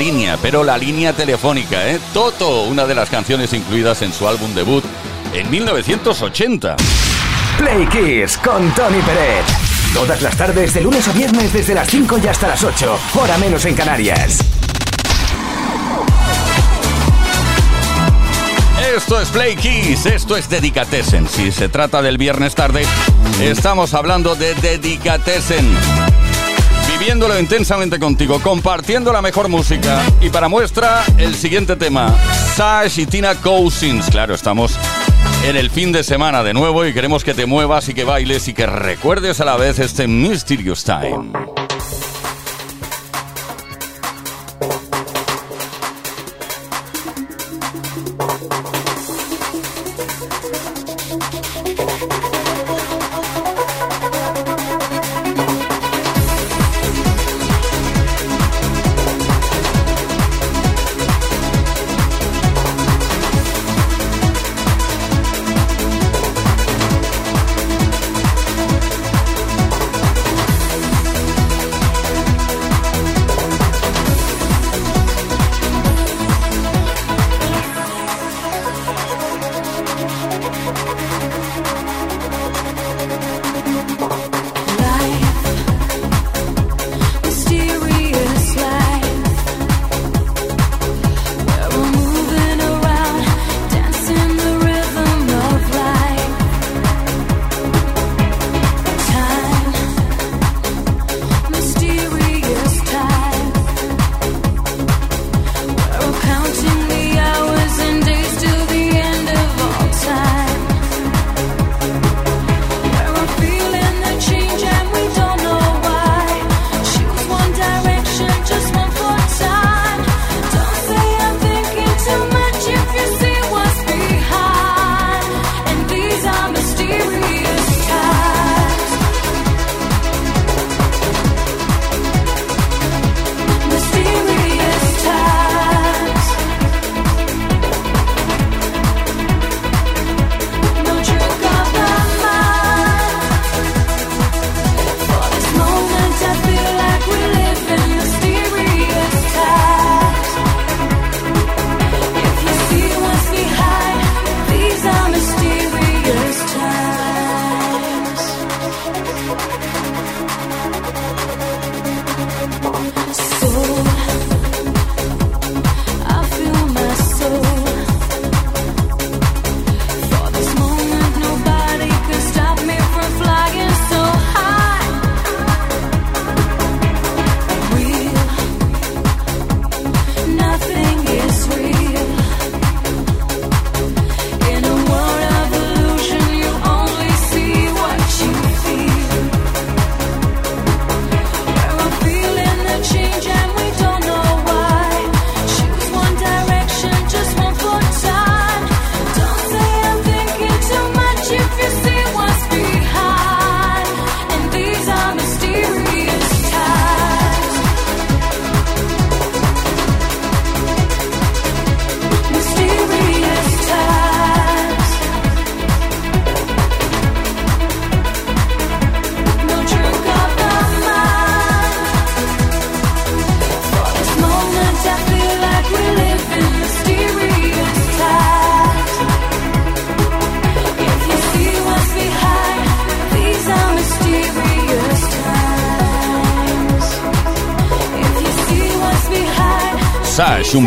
línea, pero la línea telefónica, ¿eh? Toto, una de las canciones incluidas en su álbum debut en 1980. Play Kiss con Tony Pérez. Todas las tardes, de lunes a viernes, desde las 5 y hasta las 8, hora menos en Canarias. Esto es Play Kiss, esto es Dedicatessen. Si se trata del viernes tarde, estamos hablando de Dedicatessen viviéndolo intensamente contigo, compartiendo la mejor música. Y para muestra, el siguiente tema, Sash y Tina Cousins. Claro, estamos en el fin de semana de nuevo y queremos que te muevas y que bailes y que recuerdes a la vez este Mysterious Time.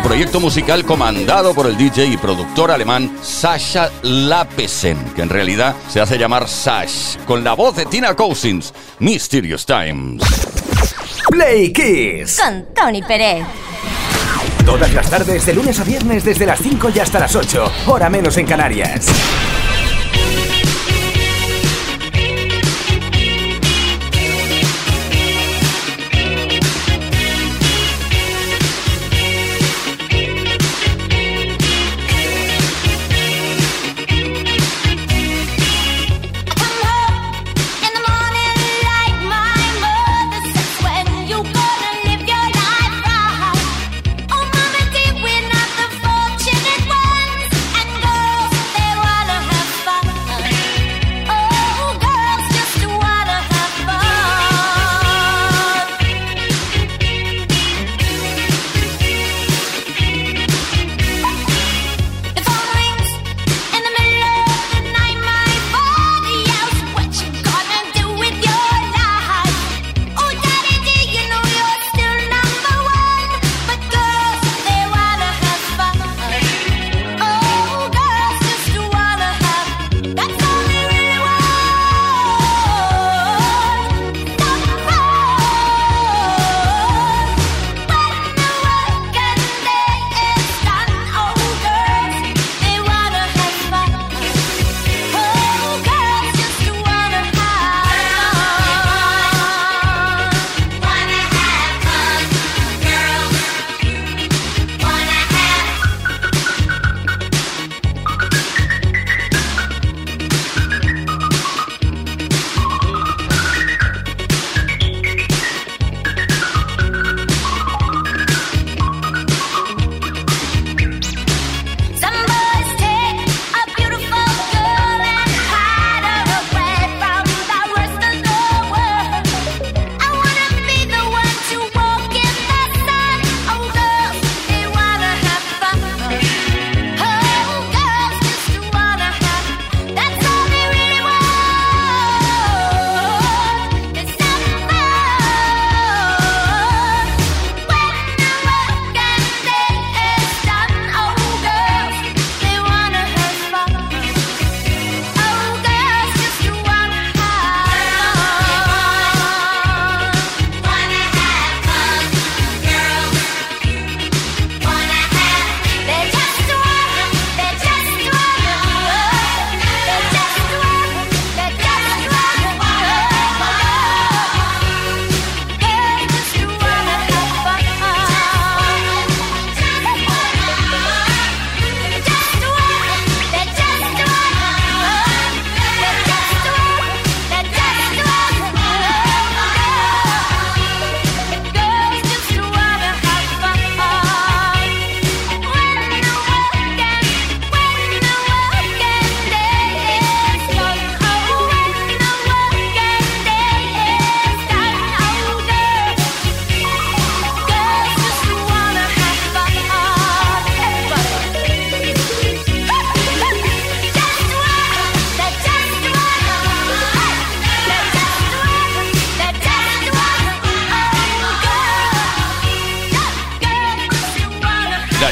Proyecto musical comandado por el DJ y productor alemán Sasha Lapesen, que en realidad se hace llamar Sash, con la voz de Tina Cousins, Mysterious Times. Play Kiss con Tony Pérez. Todas las tardes, de lunes a viernes, desde las 5 y hasta las 8, hora menos en Canarias.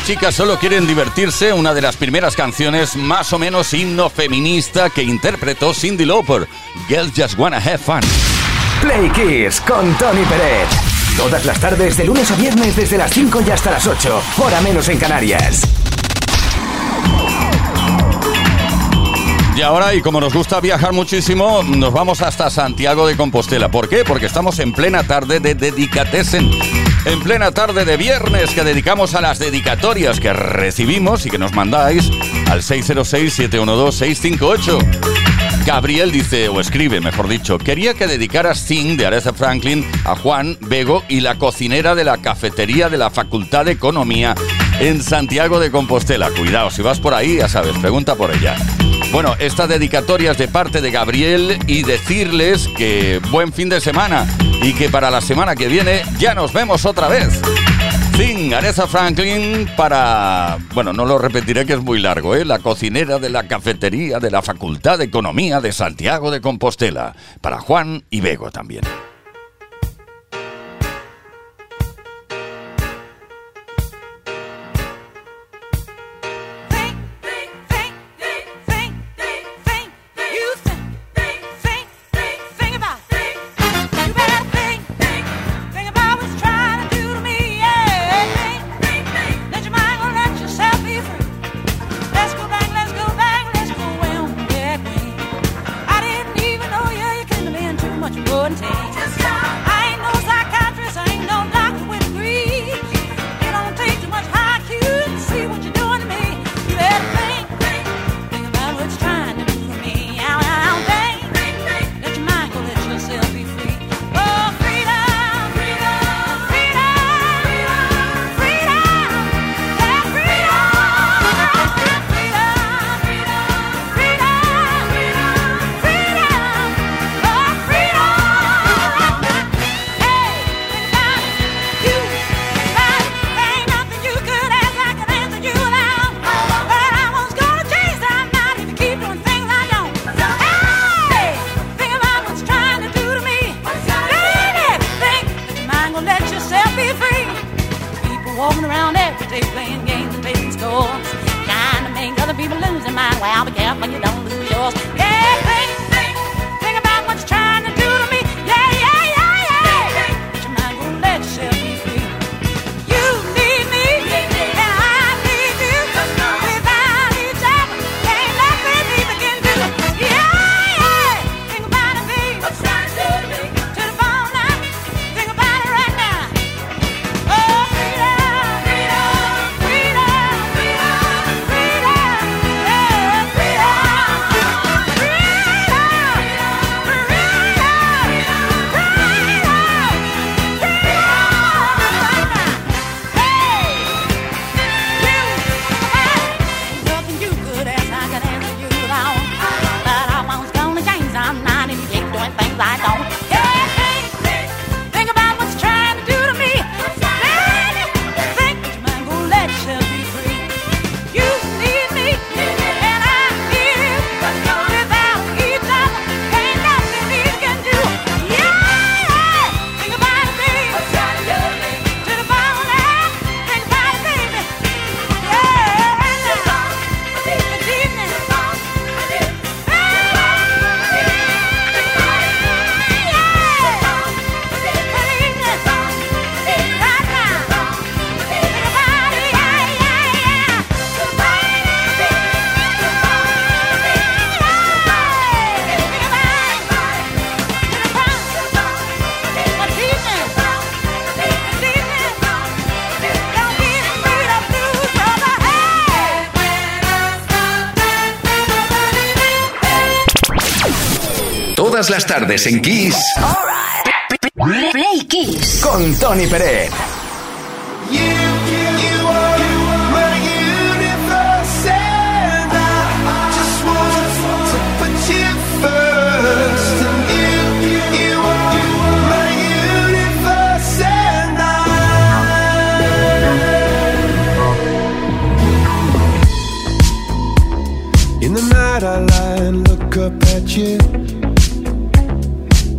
Las chicas solo quieren divertirse, una de las primeras canciones más o menos himno feminista que interpretó Cindy Lauper. Girls Just Wanna Have Fun. Play Kiss con Tony Pérez. Todas las tardes, de lunes a viernes, desde las 5 y hasta las 8, hora menos en Canarias. Y ahora, y como nos gusta viajar muchísimo, nos vamos hasta Santiago de Compostela. ¿Por qué? Porque estamos en plena tarde de Dedicatesen. En plena tarde de viernes que dedicamos a las dedicatorias que recibimos y que nos mandáis al 606-712-658. Gabriel dice, o escribe, mejor dicho, quería que dedicaras Sing de Aretha Franklin a Juan Bego y la cocinera de la cafetería de la Facultad de Economía en Santiago de Compostela. Cuidado, si vas por ahí, ya sabes, pregunta por ella. Bueno, esta dedicatoria es de parte de Gabriel y decirles que buen fin de semana y que para la semana que viene ya nos vemos otra vez. Sin Aretha Franklin para... Bueno, no lo repetiré que es muy largo, ¿eh? La cocinera de la cafetería de la Facultad de Economía de Santiago de Compostela. Para Juan y Bego también. Tardes en Kiss. Play Kiss. Con Tony Pérez. In the night I lie and look up at you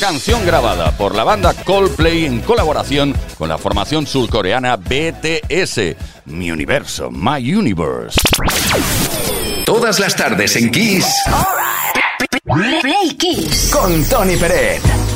canción grabada por la banda Coldplay en colaboración con la formación surcoreana BTS. Mi universo, My Universe. Todas las tardes en Kiss Play Kiss. con Tony Peret.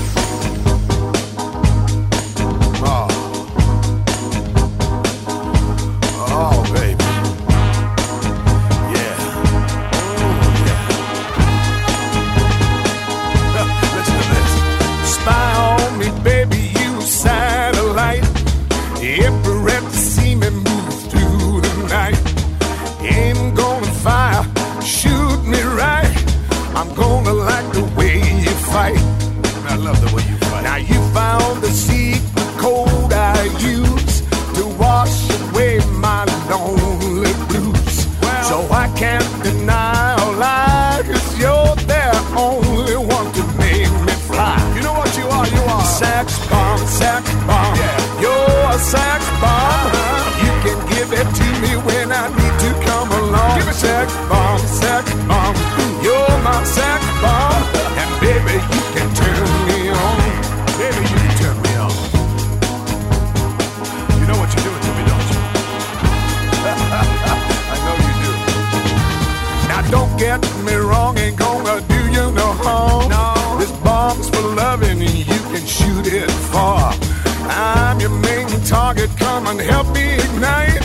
Come and help me ignite.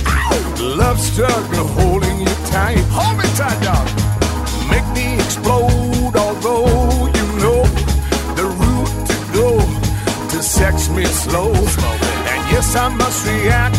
Love struggle holding you tight. Hold me tight, dog. Make me explode, although you know the route to go to sex me slow. And yes, I must react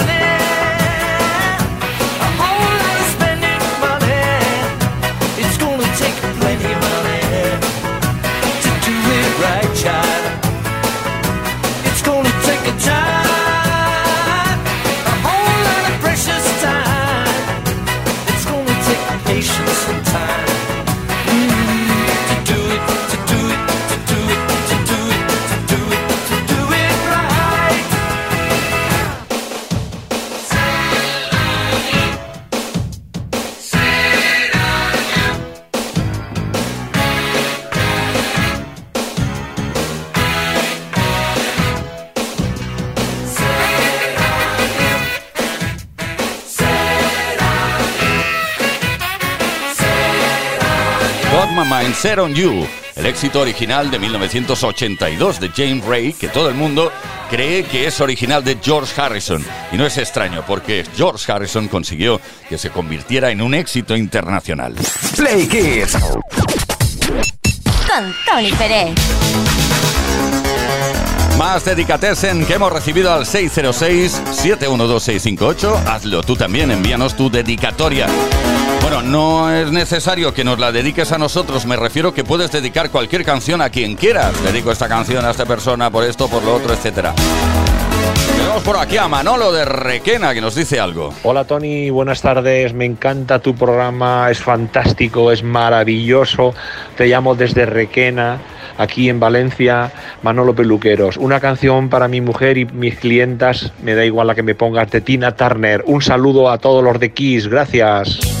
el éxito original de 1982 de James Ray, que todo el mundo cree que es original de George Harrison. Y no es extraño, porque George Harrison consiguió que se convirtiera en un éxito internacional. Play Kids. Con Tony Pérez. Más dedicatesen que hemos recibido al 606-712-658. Hazlo tú también, envíanos tu dedicatoria. No es necesario que nos la dediques a nosotros, me refiero que puedes dedicar cualquier canción a quien quieras. Dedico esta canción a esta persona por esto, por lo otro, etcétera. Tenemos por aquí a Manolo de Requena que nos dice algo. Hola Tony, buenas tardes. Me encanta tu programa, es fantástico, es maravilloso. Te llamo desde Requena, aquí en Valencia, Manolo Peluqueros. Una canción para mi mujer y mis clientas, me da igual la que me pongas, de Tina Turner. Un saludo a todos los de Kiss, gracias.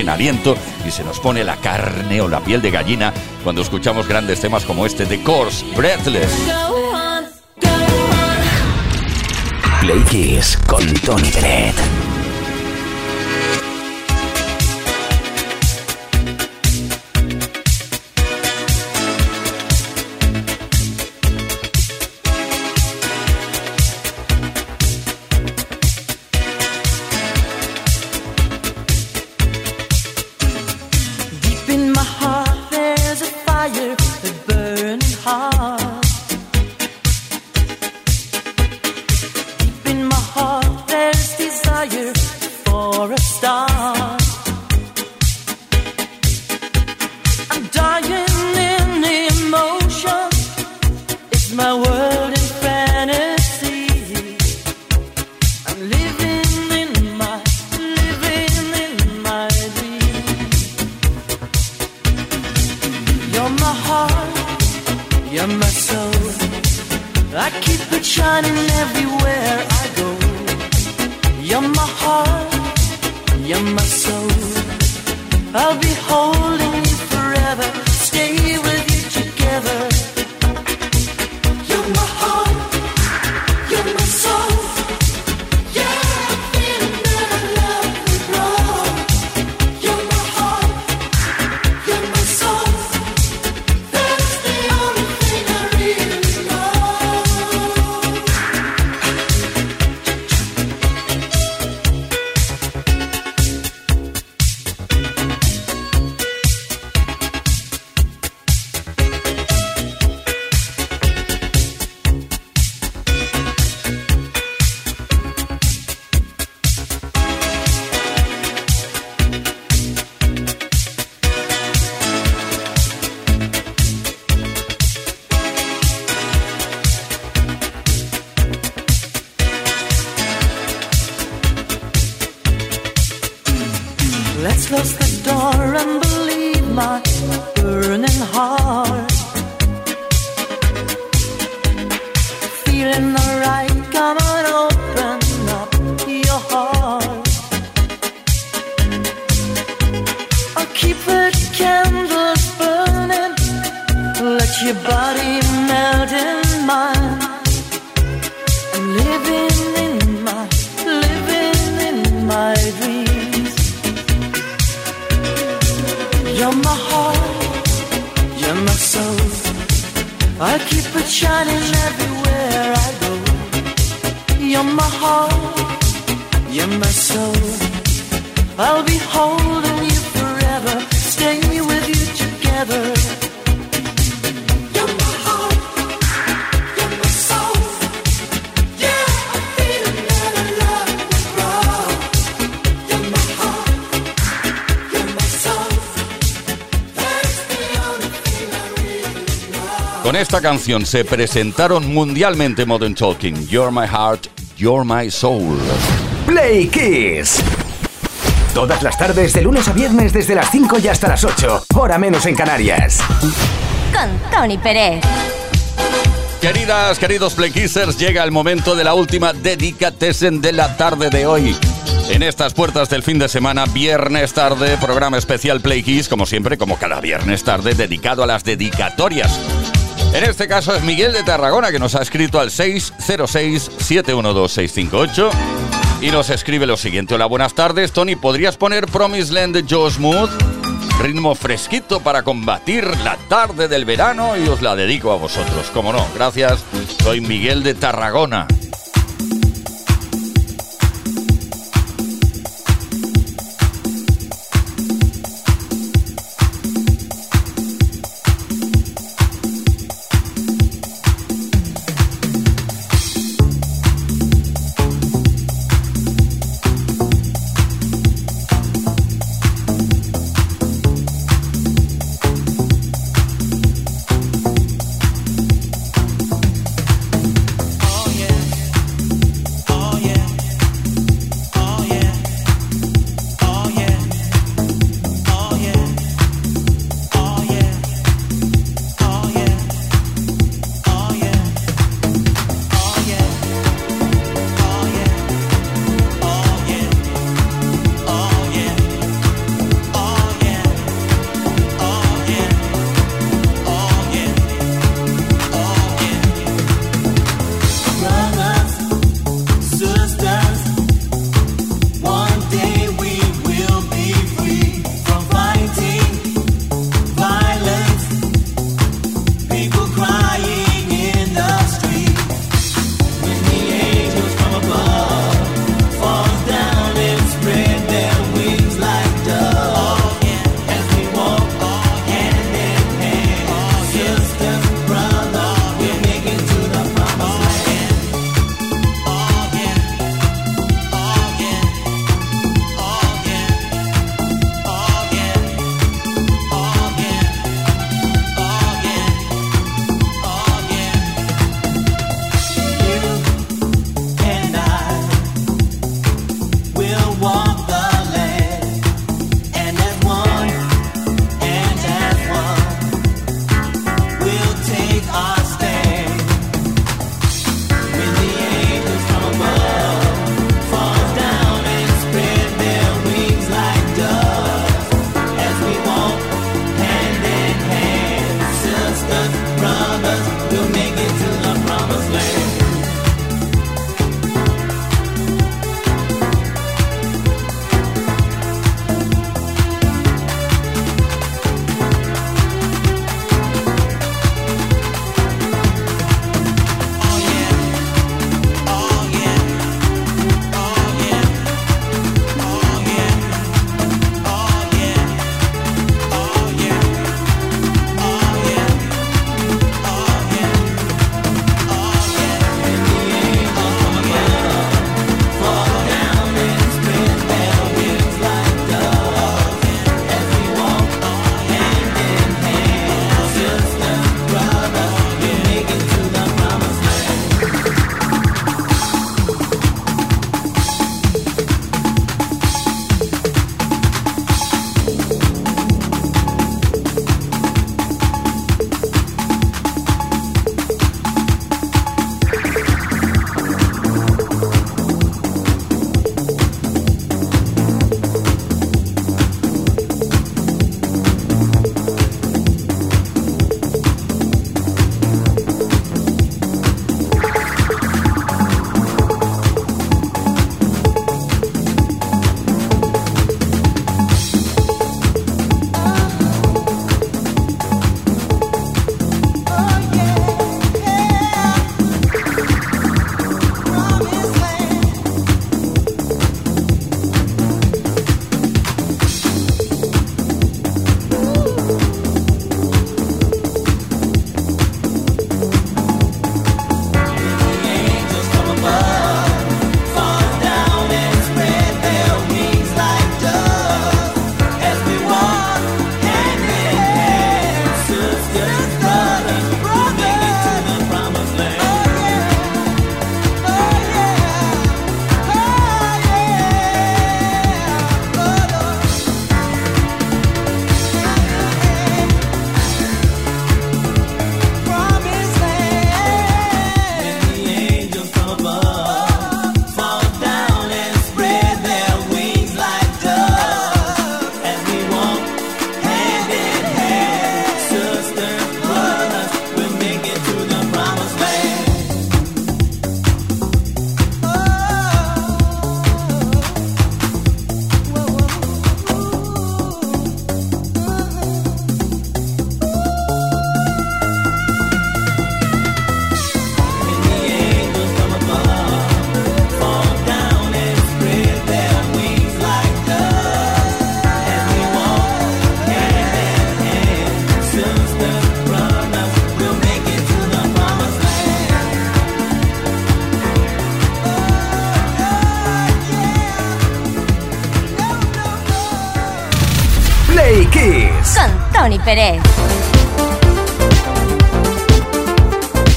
Sin aliento y se nos pone la carne o la piel de gallina cuando escuchamos grandes temas como este de Course, Breathless. Play Kiss con Tony Peret. Shining everywhere I go. You're my heart, you're my soul. I'll be you're my living in mine, living in my living in my dreams, Yumma heart, yo' my soul, I keep it shining everywhere I go. Yumma heart, Yumma soul. I'll be holding you Con esta canción se presentaron mundialmente Modern Talking, You're My Heart, You're My Soul. Play Kiss. Todas las tardes, de lunes a viernes, desde las 5 y hasta las 8. Hora menos en Canarias. Con Tony Pérez. Queridas, queridos Playkissers, llega el momento de la última Dedicatesen de la tarde de hoy. En estas puertas del fin de semana, viernes tarde, programa especial Play Kiss, como siempre, como cada viernes tarde, dedicado a las dedicatorias. En este caso es Miguel de Tarragona que nos ha escrito al 606-712-658 y nos escribe lo siguiente. Hola, buenas tardes. Tony, ¿podrías poner Promised Land de Joe Smooth? Ritmo fresquito para combatir la tarde del verano y os la dedico a vosotros. Como no, gracias. Soy Miguel de Tarragona.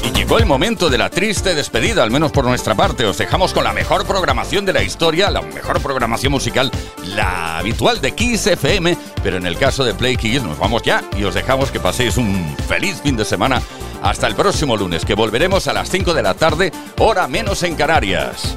Y llegó el momento de la triste despedida, al menos por nuestra parte. Os dejamos con la mejor programación de la historia, la mejor programación musical, la habitual de Kiss FM. Pero en el caso de Play Kiss nos vamos ya y os dejamos que paséis un feliz fin de semana. Hasta el próximo lunes, que volveremos a las 5 de la tarde, hora menos en Canarias.